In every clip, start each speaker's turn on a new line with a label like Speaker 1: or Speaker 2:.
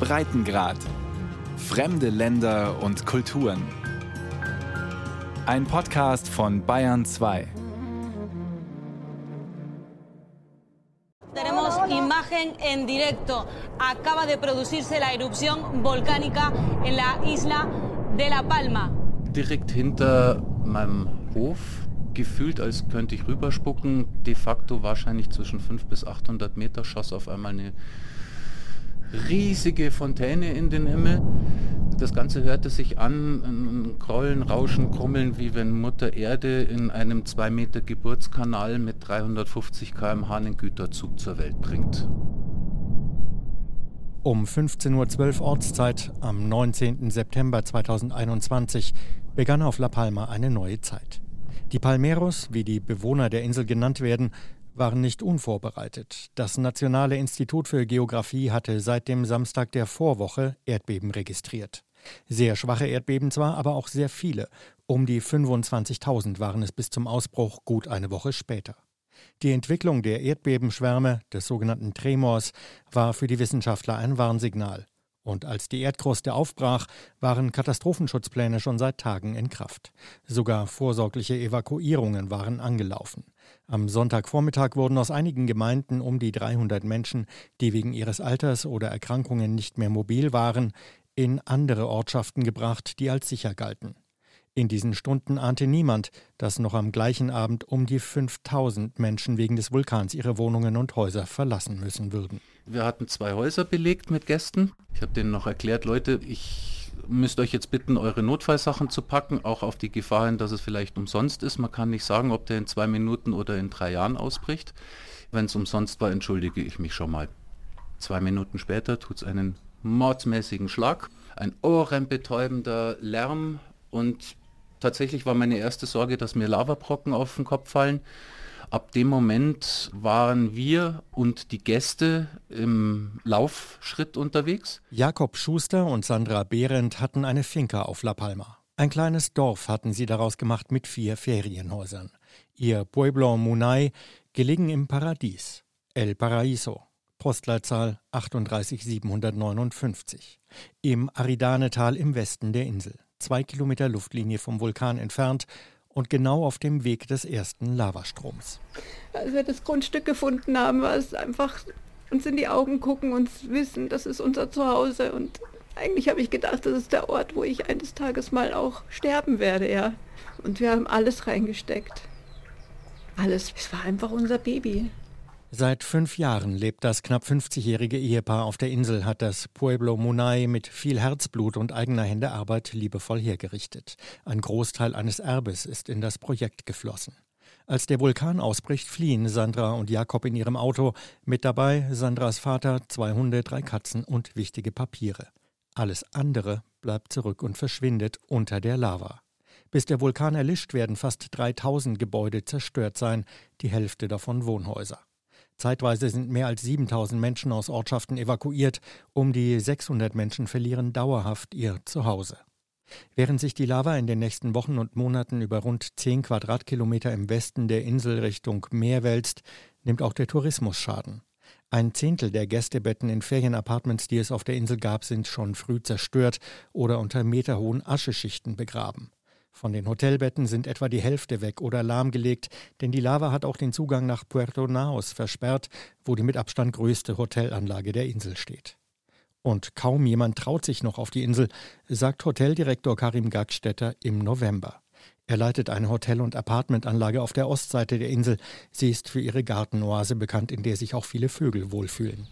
Speaker 1: Breitengrad. Fremde Länder und Kulturen. Ein Podcast von Bayern 2.
Speaker 2: Tenemos imagen en directo. Acaba de producirse la erupción volcánica en la isla de La Palma.
Speaker 3: Direkt hinter meinem Hof, gefühlt als könnte ich rüberspucken, de facto wahrscheinlich zwischen 500 bis 800 Meter schoss auf einmal eine riesige Fontäne in den Himmel. Das Ganze hörte sich an, ein Krollen, Rauschen, Krummeln, wie wenn Mutter Erde in einem 2 Meter Geburtskanal mit 350 km/h einen Güterzug zur Welt bringt.
Speaker 4: Um 15.12 Uhr Ortszeit am 19. September 2021 begann auf La Palma eine neue Zeit. Die Palmeros, wie die Bewohner der Insel genannt werden, waren nicht unvorbereitet. Das Nationale Institut für Geographie hatte seit dem Samstag der Vorwoche Erdbeben registriert. Sehr schwache Erdbeben zwar, aber auch sehr viele. Um die 25.000 waren es bis zum Ausbruch gut eine Woche später. Die Entwicklung der Erdbebenschwärme, des sogenannten Tremors, war für die Wissenschaftler ein Warnsignal. Und als die Erdkruste aufbrach, waren Katastrophenschutzpläne schon seit Tagen in Kraft. Sogar vorsorgliche Evakuierungen waren angelaufen. Am Sonntagvormittag wurden aus einigen Gemeinden um die 300 Menschen, die wegen ihres Alters oder Erkrankungen nicht mehr mobil waren, in andere Ortschaften gebracht, die als sicher galten. In diesen Stunden ahnte niemand, dass noch am gleichen Abend um die 5000 Menschen wegen des Vulkans ihre Wohnungen und Häuser verlassen müssen würden.
Speaker 3: Wir hatten zwei Häuser belegt mit Gästen. Ich habe denen noch erklärt, Leute, ich müsst euch jetzt bitten, eure Notfallsachen zu packen, auch auf die Gefahr hin, dass es vielleicht umsonst ist. Man kann nicht sagen, ob der in zwei Minuten oder in drei Jahren ausbricht. Wenn es umsonst war, entschuldige ich mich schon mal. Zwei Minuten später tut es einen mordsmäßigen Schlag, ein ohrenbetäubender Lärm und Tatsächlich war meine erste Sorge, dass mir Lavabrocken auf den Kopf fallen. Ab dem Moment waren wir und die Gäste im Laufschritt unterwegs.
Speaker 4: Jakob Schuster und Sandra Behrendt hatten eine Finca auf La Palma. Ein kleines Dorf hatten sie daraus gemacht mit vier Ferienhäusern. Ihr Pueblo Munay, gelegen im Paradies. El Paraíso, Postleitzahl 38759. Im Aridanetal im Westen der Insel zwei Kilometer Luftlinie vom Vulkan entfernt und genau auf dem Weg des ersten Lavastroms.
Speaker 5: Als wir das Grundstück gefunden haben, war es einfach uns in die Augen gucken und wissen, das ist unser Zuhause. Und eigentlich habe ich gedacht, das ist der Ort, wo ich eines Tages mal auch sterben werde, ja. Und wir haben alles reingesteckt. Alles. Es war einfach unser Baby.
Speaker 4: Seit fünf Jahren lebt das knapp 50-jährige Ehepaar auf der Insel, hat das Pueblo Munay mit viel Herzblut und eigener Hände Arbeit liebevoll hergerichtet. Ein Großteil eines Erbes ist in das Projekt geflossen. Als der Vulkan ausbricht, fliehen Sandra und Jakob in ihrem Auto. Mit dabei Sandras Vater, zwei Hunde, drei Katzen und wichtige Papiere. Alles andere bleibt zurück und verschwindet unter der Lava. Bis der Vulkan erlischt, werden fast 3000 Gebäude zerstört sein, die Hälfte davon Wohnhäuser. Zeitweise sind mehr als 7000 Menschen aus Ortschaften evakuiert. Um die 600 Menschen verlieren dauerhaft ihr Zuhause. Während sich die Lava in den nächsten Wochen und Monaten über rund 10 Quadratkilometer im Westen der Insel Richtung Meer wälzt, nimmt auch der Tourismus Schaden. Ein Zehntel der Gästebetten in Ferienapartments, die es auf der Insel gab, sind schon früh zerstört oder unter meterhohen Ascheschichten begraben. Von den Hotelbetten sind etwa die Hälfte weg oder lahmgelegt, denn die Lava hat auch den Zugang nach Puerto Naos versperrt, wo die mit Abstand größte Hotelanlage der Insel steht. Und kaum jemand traut sich noch auf die Insel, sagt Hoteldirektor Karim Gagstetter im November. Er leitet eine Hotel- und Apartmentanlage auf der Ostseite der Insel. Sie ist für ihre Gartenoase bekannt, in der sich auch viele Vögel wohlfühlen.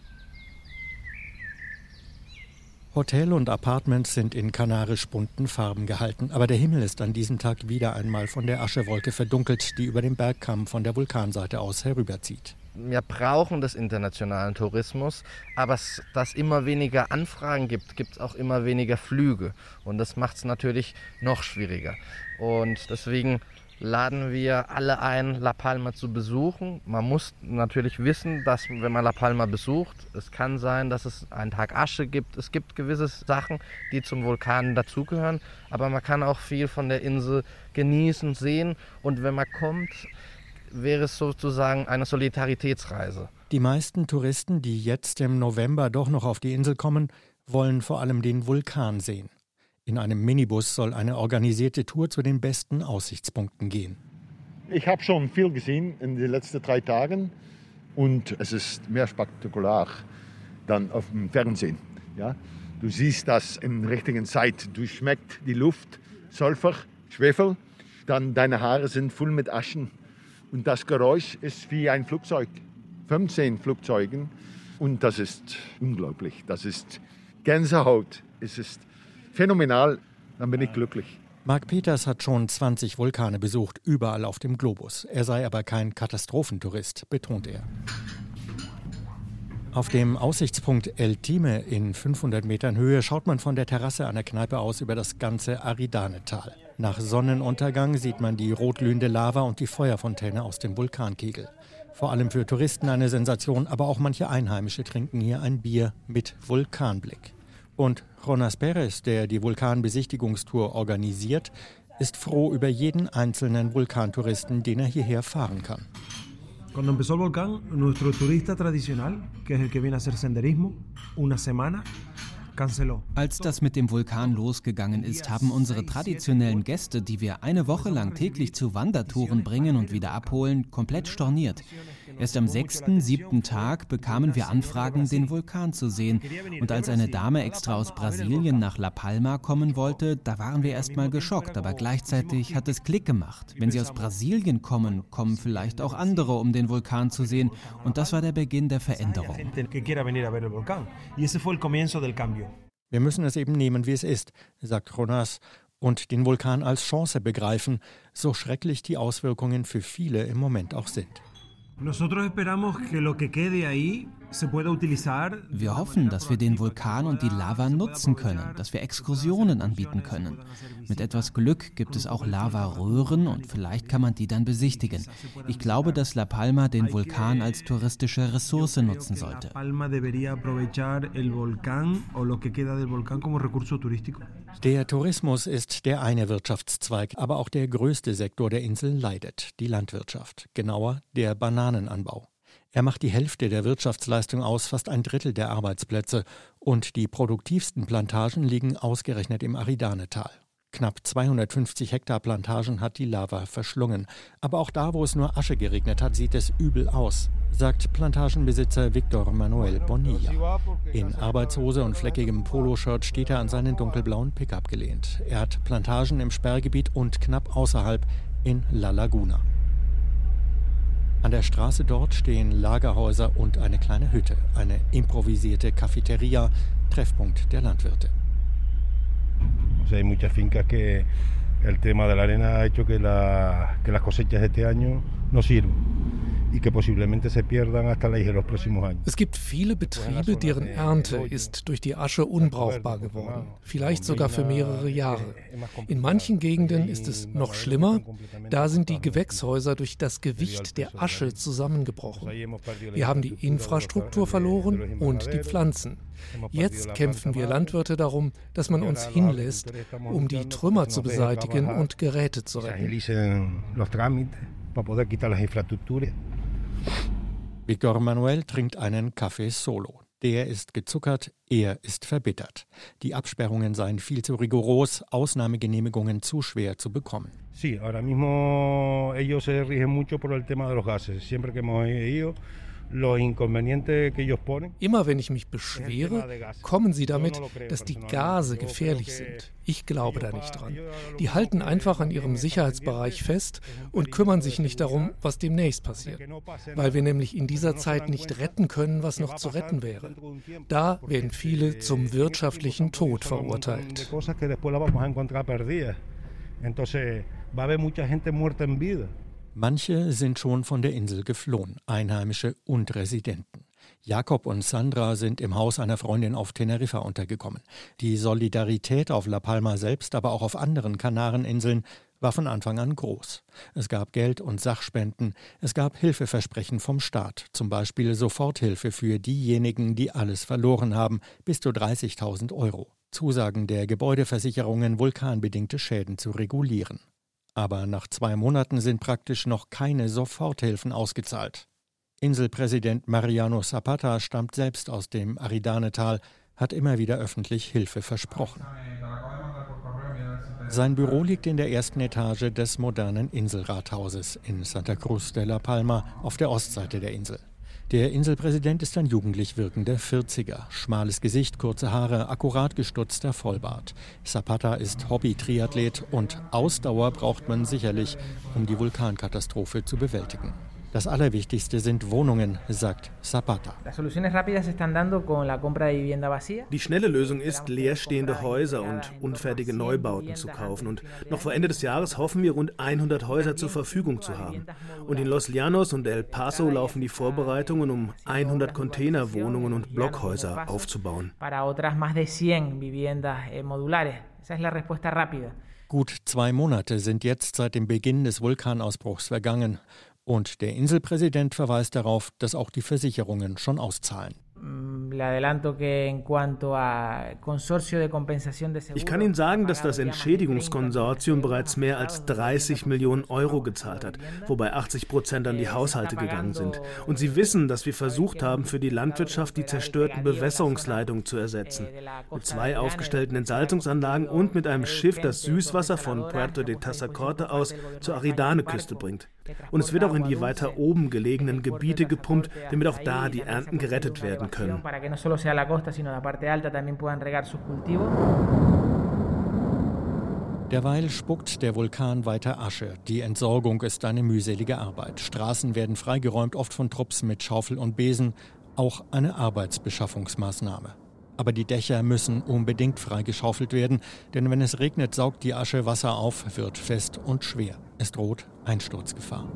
Speaker 4: Hotel und Apartments sind in kanarisch bunten Farben gehalten, aber der Himmel ist an diesem Tag wieder einmal von der Aschewolke verdunkelt, die über den Bergkamm von der Vulkanseite aus herüberzieht.
Speaker 6: Wir brauchen das internationalen Tourismus, aber es, dass immer weniger Anfragen gibt, gibt es auch immer weniger Flüge und das macht es natürlich noch schwieriger. Und deswegen laden wir alle ein, La Palma zu besuchen. Man muss natürlich wissen, dass wenn man La Palma besucht, es kann sein, dass es einen Tag Asche gibt. Es gibt gewisse Sachen, die zum Vulkan dazugehören, aber man kann auch viel von der Insel genießen, sehen und wenn man kommt, wäre es sozusagen eine Solidaritätsreise.
Speaker 4: Die meisten Touristen, die jetzt im November doch noch auf die Insel kommen, wollen vor allem den Vulkan sehen. In einem Minibus soll eine organisierte Tour zu den besten Aussichtspunkten gehen.
Speaker 7: Ich habe schon viel gesehen in den letzten drei Tagen und es ist mehr spektakulär dann auf dem Fernsehen. Ja? Du siehst das in der richtigen Zeit. Du schmeckst die Luft, Sulfur, Schwefel, dann deine Haare sind voll mit Aschen und das Geräusch ist wie ein Flugzeug. 15 Flugzeugen und das ist unglaublich. Das ist Gänsehaut. Es ist phänomenal. Dann bin ich glücklich.
Speaker 4: Mark Peters hat schon 20 Vulkane besucht, überall auf dem Globus. Er sei aber kein Katastrophentourist, betont er. Auf dem Aussichtspunkt El Time in 500 Metern Höhe schaut man von der Terrasse einer Kneipe aus über das ganze Aridanetal. Nach Sonnenuntergang sieht man die rotglühende Lava und die Feuerfontäne aus dem Vulkankegel. Vor allem für Touristen eine Sensation, aber auch manche Einheimische trinken hier ein Bier mit Vulkanblick. Und Jonas Perez, der die Vulkanbesichtigungstour organisiert, ist froh über jeden einzelnen Vulkantouristen, den er hierher fahren kann.
Speaker 8: Cuando empezó el volcán, nuestro turista tradicional, que es el que viene a hacer senderismo, una semana
Speaker 9: als das mit dem Vulkan losgegangen ist, haben unsere traditionellen Gäste, die wir eine Woche lang täglich zu Wandertouren bringen und wieder abholen, komplett storniert. Erst am sechsten, siebten Tag bekamen wir Anfragen, den Vulkan zu sehen. Und als eine Dame extra aus Brasilien nach La Palma kommen wollte, da waren wir erstmal geschockt, aber gleichzeitig hat es Klick gemacht. Wenn sie aus Brasilien kommen, kommen vielleicht auch andere, um den Vulkan zu sehen. Und das war der Beginn der Veränderung.
Speaker 4: Wir müssen es eben nehmen, wie es ist, sagt Jonas, und den Vulkan als Chance begreifen, so schrecklich die Auswirkungen für viele im Moment auch sind.
Speaker 9: Nosotros esperamos que lo que quede ahí wir hoffen, dass wir den Vulkan und die Lava nutzen können, dass wir Exkursionen anbieten können. Mit etwas Glück gibt es auch Lavaröhren und vielleicht kann man die dann besichtigen. Ich glaube, dass La Palma den Vulkan als touristische Ressource nutzen sollte.
Speaker 4: Der Tourismus ist der eine Wirtschaftszweig, aber auch der größte Sektor der Insel leidet, die Landwirtschaft, genauer der Bananenanbau. Er macht die Hälfte der Wirtschaftsleistung aus, fast ein Drittel der Arbeitsplätze. Und die produktivsten Plantagen liegen ausgerechnet im Aridanetal. Knapp 250 Hektar Plantagen hat die Lava verschlungen. Aber auch da, wo es nur Asche geregnet hat, sieht es übel aus, sagt Plantagenbesitzer Victor Manuel Bonilla. In Arbeitshose und fleckigem Poloshirt steht er an seinen dunkelblauen Pickup gelehnt. Er hat Plantagen im Sperrgebiet und knapp außerhalb in La Laguna. An der Straße dort stehen Lagerhäuser und eine kleine Hütte, eine improvisierte Cafeteria, Treffpunkt der Landwirte.
Speaker 10: O sea, hay muchas fincas que el tema de la arena ha hecho que, la, que las cosechas este año no sirven.
Speaker 11: Es gibt viele Betriebe, deren Ernte ist durch die Asche unbrauchbar geworden, vielleicht sogar für mehrere Jahre. In manchen Gegenden ist es noch schlimmer, da sind die Gewächshäuser durch das Gewicht der Asche zusammengebrochen. Wir haben die Infrastruktur verloren und die Pflanzen. Jetzt kämpfen wir Landwirte darum, dass man uns hinlässt, um die Trümmer zu beseitigen und Geräte zu retten.
Speaker 4: Victor Manuel trinkt einen Kaffee Solo. Der ist gezuckert, er ist verbittert. Die Absperrungen seien viel zu rigoros, Ausnahmegenehmigungen zu schwer zu bekommen.
Speaker 10: Sí, ahora mismo ellos se rigen mucho por el tema de los gases. Siempre que hemos ido
Speaker 11: Immer wenn ich mich beschwere, kommen sie damit, dass die Gase gefährlich sind. Ich glaube da nicht dran. Die halten einfach an ihrem Sicherheitsbereich fest und kümmern sich nicht darum, was demnächst passiert. Weil wir nämlich in dieser Zeit nicht retten können, was noch zu retten wäre. Da werden viele zum wirtschaftlichen Tod verurteilt.
Speaker 10: Entonces va a haber mucha gente muerta en vida.
Speaker 4: Manche sind schon von der Insel geflohen, Einheimische und Residenten. Jakob und Sandra sind im Haus einer Freundin auf Teneriffa untergekommen. Die Solidarität auf La Palma selbst, aber auch auf anderen Kanareninseln war von Anfang an groß. Es gab Geld und Sachspenden, es gab Hilfeversprechen vom Staat, zum Beispiel Soforthilfe für diejenigen, die alles verloren haben, bis zu 30.000 Euro. Zusagen der Gebäudeversicherungen, vulkanbedingte Schäden zu regulieren. Aber nach zwei Monaten sind praktisch noch keine Soforthilfen ausgezahlt. Inselpräsident Mariano Zapata stammt selbst aus dem Aridanetal, hat immer wieder öffentlich Hilfe versprochen. Sein Büro liegt in der ersten Etage des modernen Inselrathauses in Santa Cruz de la Palma auf der Ostseite der Insel. Der Inselpräsident ist ein jugendlich wirkender 40er. Schmales Gesicht, kurze Haare, akkurat gestutzter Vollbart. Zapata ist Hobby-Triathlet und Ausdauer braucht man sicherlich, um die Vulkankatastrophe zu bewältigen. Das Allerwichtigste sind Wohnungen, sagt Zapata.
Speaker 12: Die schnelle Lösung ist, leerstehende Häuser und unfertige Neubauten zu kaufen. Und noch vor Ende des Jahres hoffen wir, rund 100 Häuser zur Verfügung zu haben. Und in Los Llanos und El Paso laufen die Vorbereitungen, um 100 Containerwohnungen und Blockhäuser aufzubauen.
Speaker 4: Gut zwei Monate sind jetzt seit dem Beginn des Vulkanausbruchs vergangen. Und der Inselpräsident verweist darauf, dass auch die Versicherungen schon auszahlen.
Speaker 12: Ich kann Ihnen sagen, dass das Entschädigungskonsortium bereits mehr als 30 Millionen Euro gezahlt hat, wobei 80 Prozent an die Haushalte gegangen sind. Und Sie wissen, dass wir versucht haben, für die Landwirtschaft die zerstörten Bewässerungsleitungen zu ersetzen. Mit zwei aufgestellten Entsalzungsanlagen und mit einem Schiff, das Süßwasser von Puerto de Tazacorte aus zur Aridane-Küste bringt. Und es wird auch in die weiter oben gelegenen Gebiete gepumpt, damit auch da die Ernten gerettet werden können.
Speaker 4: Derweil spuckt der Vulkan weiter Asche. Die Entsorgung ist eine mühselige Arbeit. Straßen werden freigeräumt, oft von Trupps mit Schaufel und Besen. Auch eine Arbeitsbeschaffungsmaßnahme. Aber die Dächer müssen unbedingt freigeschaufelt werden, denn wenn es regnet, saugt die Asche Wasser auf, wird fest und schwer. Es droht Einsturzgefahr.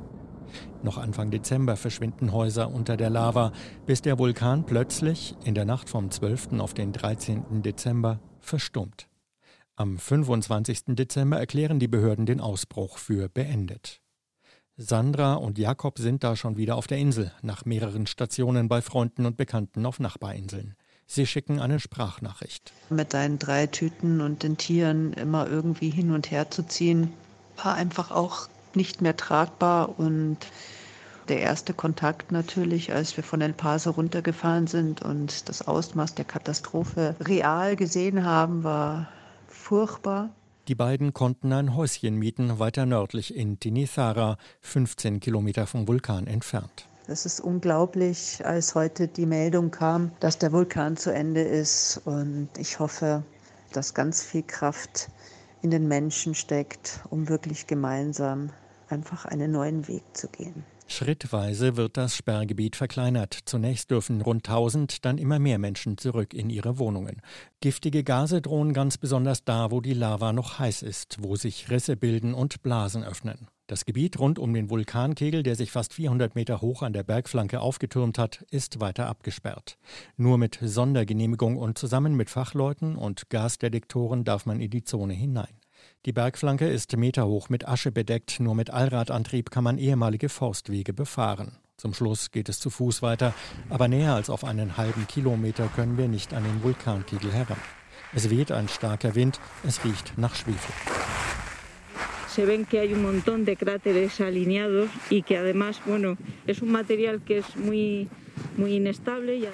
Speaker 4: Noch Anfang Dezember verschwinden Häuser unter der Lava, bis der Vulkan plötzlich in der Nacht vom 12. auf den 13. Dezember verstummt. Am 25. Dezember erklären die Behörden den Ausbruch für beendet. Sandra und Jakob sind da schon wieder auf der Insel, nach mehreren Stationen bei Freunden und Bekannten auf Nachbarinseln. Sie schicken eine Sprachnachricht.
Speaker 13: Mit deinen drei Tüten und den Tieren immer irgendwie hin und her zu ziehen, war einfach auch nicht mehr tragbar und der erste Kontakt natürlich, als wir von El Paso runtergefahren sind und das Ausmaß der Katastrophe real gesehen haben, war furchtbar.
Speaker 4: Die beiden konnten ein Häuschen mieten, weiter nördlich in Tinizara, 15 Kilometer vom Vulkan entfernt.
Speaker 13: Es ist unglaublich, als heute die Meldung kam, dass der Vulkan zu Ende ist. Und ich hoffe, dass ganz viel Kraft in den Menschen steckt, um wirklich gemeinsam einfach einen neuen Weg zu gehen.
Speaker 4: Schrittweise wird das Sperrgebiet verkleinert. Zunächst dürfen rund 1000, dann immer mehr Menschen zurück in ihre Wohnungen. Giftige Gase drohen ganz besonders da, wo die Lava noch heiß ist, wo sich Risse bilden und Blasen öffnen. Das Gebiet rund um den Vulkankegel, der sich fast 400 Meter hoch an der Bergflanke aufgetürmt hat, ist weiter abgesperrt. Nur mit Sondergenehmigung und zusammen mit Fachleuten und Gasdetektoren darf man in die Zone hinein. Die Bergflanke ist meterhoch mit Asche bedeckt, nur mit Allradantrieb kann man ehemalige Forstwege befahren. Zum Schluss geht es zu Fuß weiter, aber näher als auf einen halben Kilometer können wir nicht an den Vulkankegel heran. Es weht ein starker Wind, es riecht nach Schwefel.
Speaker 14: se ven que hay un montón de cráteres alineados y que además, bueno, es un material que es muy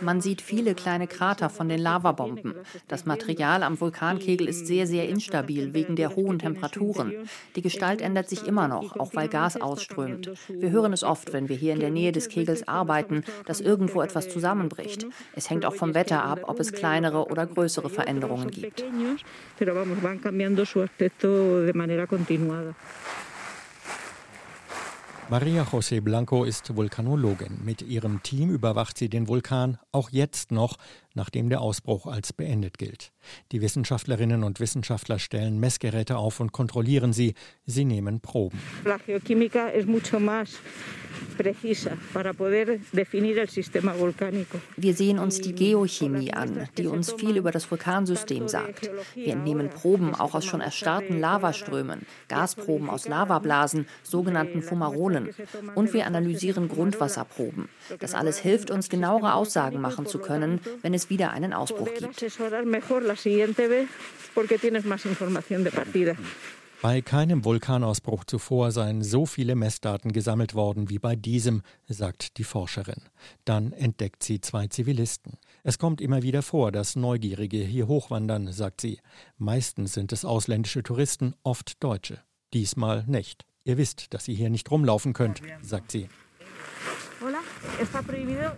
Speaker 15: Man sieht viele kleine Krater von den Lavabomben. Das Material am Vulkankegel ist sehr, sehr instabil wegen der hohen Temperaturen. Die Gestalt ändert sich immer noch, auch weil Gas ausströmt. Wir hören es oft, wenn wir hier in der Nähe des Kegels arbeiten, dass irgendwo etwas zusammenbricht. Es hängt auch vom Wetter ab, ob es kleinere oder größere Veränderungen gibt.
Speaker 4: Maria José Blanco ist Vulkanologin. Mit ihrem Team überwacht sie den Vulkan auch jetzt noch, nachdem der Ausbruch als beendet gilt. Die Wissenschaftlerinnen und Wissenschaftler stellen Messgeräte auf und kontrollieren sie. Sie nehmen Proben. La geoquímica es mucho más
Speaker 15: wir sehen uns die Geochemie an, die uns viel über das Vulkansystem sagt. Wir entnehmen Proben auch aus schon erstarrten Lavaströmen, Gasproben aus Lavablasen, sogenannten Fumarolen. Und wir analysieren Grundwasserproben. Das alles hilft uns, genauere Aussagen machen zu können, wenn es wieder einen Ausbruch gibt.
Speaker 4: Bei keinem Vulkanausbruch zuvor seien so viele Messdaten gesammelt worden wie bei diesem, sagt die Forscherin. Dann entdeckt sie zwei Zivilisten. Es kommt immer wieder vor, dass Neugierige hier hochwandern, sagt sie. Meistens sind es ausländische Touristen, oft Deutsche. Diesmal nicht. Ihr wisst, dass ihr hier nicht rumlaufen könnt, sagt sie.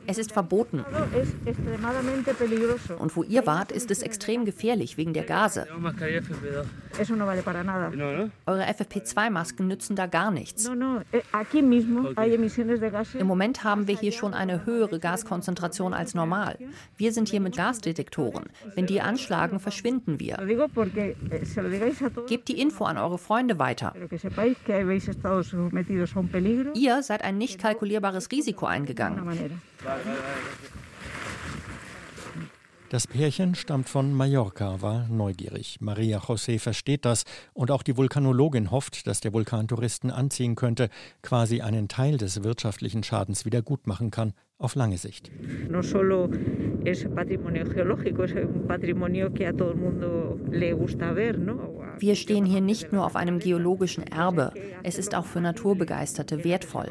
Speaker 15: Es ist verboten. Und wo ihr wart, ist es extrem gefährlich wegen der Gase. Eure FFP2-Masken nützen da gar nichts. Eh, Im Moment haben wir hier schon eine höhere Gaskonzentration als normal. Wir sind hier mit Gasdetektoren. Wenn die anschlagen, verschwinden wir. Eh, Gebt die Info an eure Freunde weiter. Ihr seid ein nicht kalkulierbares Risiko eingegangen.
Speaker 4: Das Pärchen stammt von Mallorca, war neugierig. Maria José versteht das und auch die Vulkanologin hofft, dass der Vulkan Touristen anziehen könnte, quasi einen Teil des wirtschaftlichen Schadens wieder gut machen kann, auf lange Sicht.
Speaker 15: Wir stehen hier nicht nur auf einem geologischen Erbe, es ist auch für Naturbegeisterte wertvoll.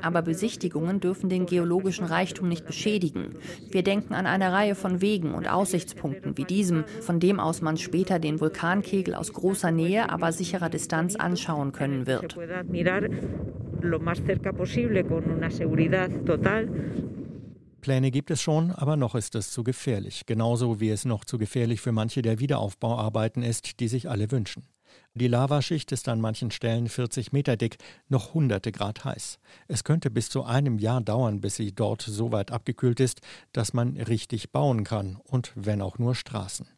Speaker 15: Aber Besichtigungen dürfen den geologischen Reichtum nicht beschädigen. Wir denken an eine Reihe von Wegen und Aussichtspunkten wie diesem, von dem aus man später den Vulkankegel aus großer Nähe, aber sicherer Distanz anschauen können wird.
Speaker 4: Pläne gibt es schon, aber noch ist es zu gefährlich. Genauso wie es noch zu gefährlich für manche der Wiederaufbauarbeiten ist, die sich alle wünschen. Die Lavaschicht ist an manchen Stellen 40 Meter dick, noch hunderte Grad heiß. Es könnte bis zu einem Jahr dauern, bis sie dort so weit abgekühlt ist, dass man richtig bauen kann und wenn auch nur Straßen.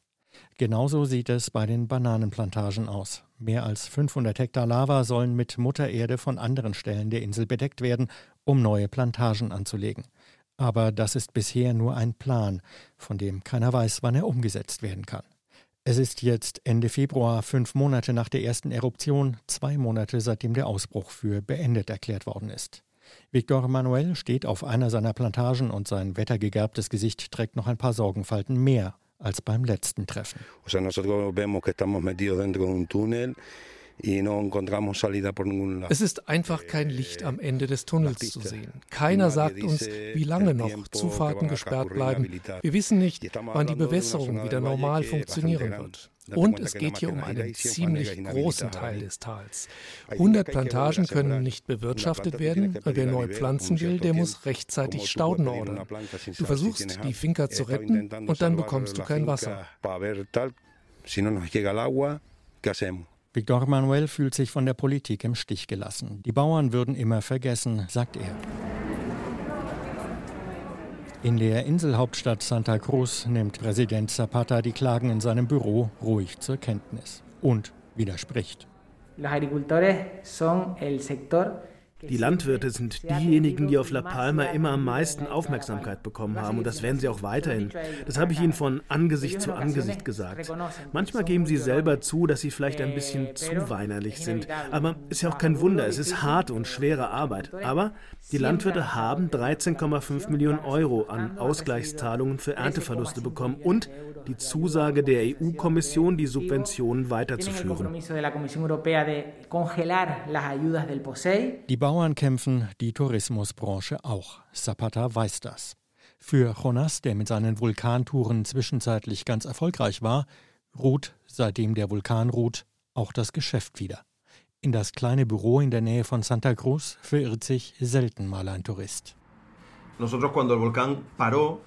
Speaker 4: Genauso sieht es bei den Bananenplantagen aus. Mehr als 500 Hektar Lava sollen mit Muttererde von anderen Stellen der Insel bedeckt werden, um neue Plantagen anzulegen. Aber das ist bisher nur ein Plan, von dem keiner weiß, wann er umgesetzt werden kann. Es ist jetzt Ende Februar, fünf Monate nach der ersten Eruption, zwei Monate seitdem der Ausbruch für beendet erklärt worden ist. Victor Manuel steht auf einer seiner Plantagen und sein wettergegerbtes Gesicht trägt noch ein paar Sorgenfalten mehr als beim letzten Treffen. O sea, nosotros vemos que estamos metidos dentro
Speaker 11: es ist einfach kein Licht am Ende des Tunnels zu sehen. Keiner sagt uns, wie lange noch Zufahrten gesperrt bleiben. Wir wissen nicht, wann die Bewässerung wieder normal funktionieren wird. Und es geht hier um einen ziemlich großen Teil des Tals. 100 Plantagen können nicht bewirtschaftet werden und wer neu pflanzen will, der muss rechtzeitig Stauden ordern. Du versuchst, die Finca zu retten und dann bekommst du kein Wasser.
Speaker 4: Victor Manuel fühlt sich von der Politik im Stich gelassen. Die Bauern würden immer vergessen, sagt er. In der Inselhauptstadt Santa Cruz nimmt Präsident Zapata die Klagen in seinem Büro ruhig zur Kenntnis und widerspricht. Los agricultores son el
Speaker 12: sector die Landwirte sind diejenigen, die auf La Palma immer am meisten Aufmerksamkeit bekommen haben und das werden sie auch weiterhin. Das habe ich ihnen von Angesicht zu Angesicht gesagt. Manchmal geben sie selber zu, dass sie vielleicht ein bisschen zu weinerlich sind, aber ist ja auch kein Wunder, es ist harte und schwere Arbeit. Aber die Landwirte haben 13,5 Millionen Euro an Ausgleichszahlungen für Ernteverluste bekommen und die Zusage der EU-Kommission, die Subventionen weiterzuführen.
Speaker 4: Die Bauern kämpfen, die Tourismusbranche auch. Zapata weiß das. Für Jonas, der mit seinen Vulkantouren zwischenzeitlich ganz erfolgreich war, ruht, seitdem der Vulkan ruht, auch das Geschäft wieder. In das kleine Büro in der Nähe von Santa Cruz verirrt sich selten mal ein Tourist.
Speaker 16: Nosotros cuando el volcán paró,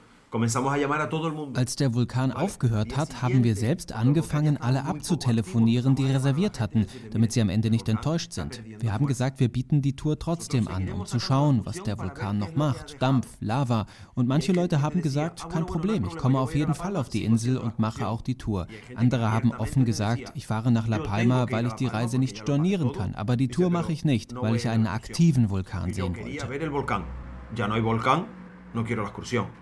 Speaker 9: als der Vulkan aufgehört hat, haben wir selbst angefangen, alle abzutelefonieren, die reserviert hatten, damit sie am Ende nicht enttäuscht sind. Wir haben gesagt, wir bieten die Tour trotzdem an, um zu schauen, was der Vulkan noch macht. Dampf, Lava. Und manche Leute haben gesagt, kein Problem, ich komme auf jeden Fall auf die Insel und mache auch die Tour. Andere haben offen gesagt, ich fahre nach La Palma, weil ich die Reise nicht stornieren kann. Aber die Tour mache ich nicht, weil ich einen aktiven Vulkan sehen wollte.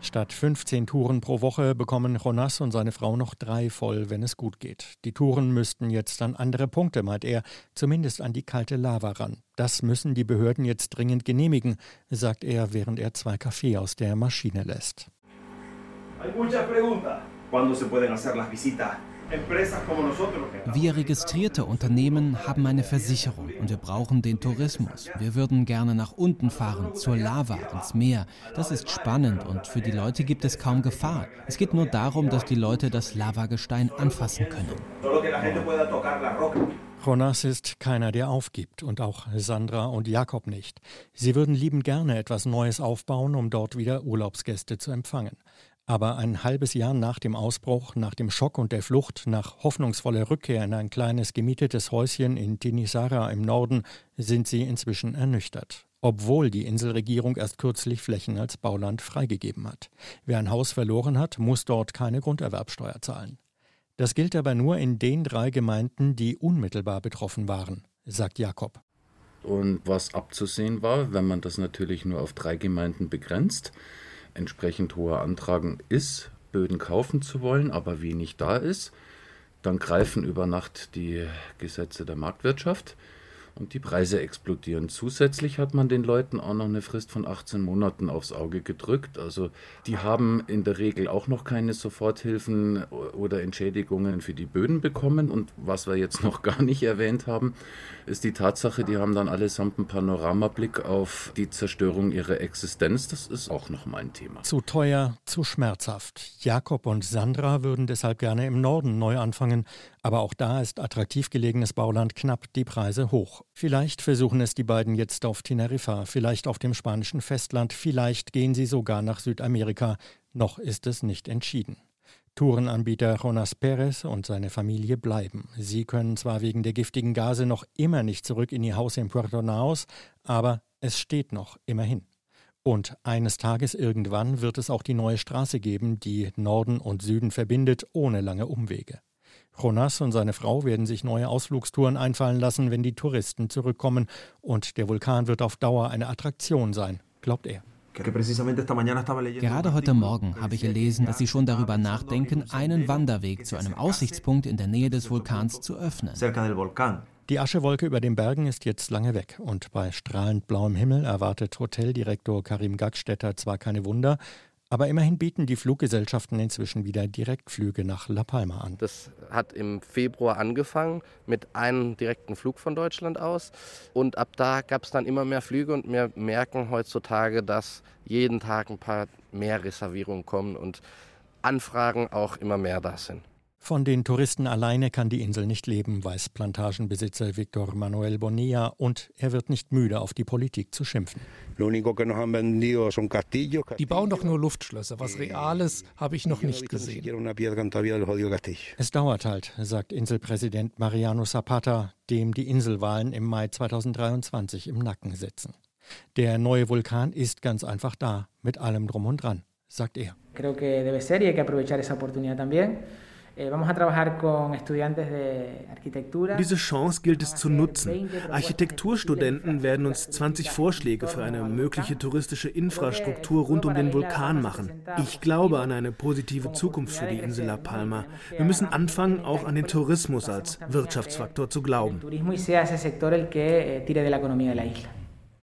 Speaker 4: Statt 15 Touren pro Woche bekommen Jonas und seine Frau noch drei voll, wenn es gut geht. Die Touren müssten jetzt an andere Punkte, meint er, zumindest an die kalte Lava ran. Das müssen die Behörden jetzt dringend genehmigen, sagt er, während er zwei Kaffee aus der Maschine lässt. Hay muchas preguntas. ¿Cuándo se pueden hacer las visitas
Speaker 9: Wir registrierte Unternehmen haben eine Versicherung und wir brauchen den Tourismus. Wir würden gerne nach unten fahren, zur Lava, ins Meer. Das ist spannend und für die Leute gibt es kaum Gefahr. Es geht nur darum, dass die Leute das Lavagestein anfassen können.
Speaker 4: Jonas ist keiner, der aufgibt und auch Sandra und Jakob nicht. Sie würden liebend gerne etwas Neues aufbauen, um dort wieder Urlaubsgäste zu empfangen. Aber ein halbes Jahr nach dem Ausbruch, nach dem Schock und der Flucht, nach hoffnungsvoller Rückkehr in ein kleines gemietetes Häuschen in Tinisara im Norden, sind sie inzwischen ernüchtert. Obwohl die Inselregierung erst kürzlich Flächen als Bauland freigegeben hat. Wer ein Haus verloren hat, muss dort keine Grunderwerbsteuer zahlen. Das gilt aber nur in den drei Gemeinden, die unmittelbar betroffen waren, sagt Jakob.
Speaker 3: Und was abzusehen war, wenn man das natürlich nur auf drei Gemeinden begrenzt, entsprechend hoher Antragen ist, Böden kaufen zu wollen, aber wenig da ist, dann greifen über Nacht die Gesetze der Marktwirtschaft und die Preise explodieren. Zusätzlich hat man den Leuten auch noch eine Frist von 18 Monaten aufs Auge gedrückt. Also die haben in der Regel auch noch keine Soforthilfen oder Entschädigungen für die Böden bekommen. Und was wir jetzt noch gar nicht erwähnt haben, ist die Tatsache, die haben dann allesamt einen Panoramablick auf die Zerstörung ihrer Existenz. Das ist auch noch mal ein Thema.
Speaker 4: Zu teuer, zu schmerzhaft. Jakob und Sandra würden deshalb gerne im Norden neu anfangen. Aber auch da ist attraktiv gelegenes Bauland knapp, die Preise hoch. Vielleicht versuchen es die beiden jetzt auf Teneriffa, vielleicht auf dem spanischen Festland, vielleicht gehen sie sogar nach Südamerika. Noch ist es nicht entschieden. Tourenanbieter Jonas Perez und seine Familie bleiben. Sie können zwar wegen der giftigen Gase noch immer nicht zurück in ihr Haus in Puerto Naos, aber es steht noch immerhin. Und eines Tages irgendwann wird es auch die neue Straße geben, die Norden und Süden verbindet, ohne lange Umwege. Jonas und seine Frau werden sich neue Ausflugstouren einfallen lassen, wenn die Touristen zurückkommen, und der Vulkan wird auf Dauer eine Attraktion sein, glaubt er.
Speaker 9: Gerade heute Morgen habe ich gelesen, dass Sie schon darüber nachdenken, einen Wanderweg zu einem Aussichtspunkt in der Nähe des Vulkans zu öffnen.
Speaker 4: Die Aschewolke über den Bergen ist jetzt lange weg und bei strahlend blauem Himmel erwartet Hoteldirektor Karim Gagstetter zwar keine Wunder, aber immerhin bieten die Fluggesellschaften inzwischen wieder Direktflüge nach La Palma an.
Speaker 6: Das hat im Februar angefangen mit einem direkten Flug von Deutschland aus. Und ab da gab es dann immer mehr Flüge und wir merken heutzutage, dass jeden Tag ein paar mehr Reservierungen kommen und Anfragen auch immer mehr da sind.
Speaker 4: Von den Touristen alleine kann die Insel nicht leben, weiß Plantagenbesitzer Victor Manuel Bonilla, und er wird nicht müde, auf die Politik zu schimpfen.
Speaker 11: Die bauen doch nur Luftschlösser. Was Reales habe ich noch nicht gesehen.
Speaker 4: Es dauert halt, sagt Inselpräsident Mariano Zapata, dem die Inselwahlen im Mai 2023 im Nacken sitzen. Der neue Vulkan ist ganz einfach da, mit allem drum und dran, sagt er.
Speaker 17: Creo que debe ser y hay que aprovechar esa oportunidad también. Eh,
Speaker 12: Diese Chance gilt es zu nutzen. Architekturstudenten werden uns 20 Vorschläge für eine mögliche touristische Infrastruktur rund um den Vulkan machen. Ich glaube an eine positive Zukunft für die Insel La Palma. Wir müssen anfangen, auch an den Tourismus als Wirtschaftsfaktor zu glauben.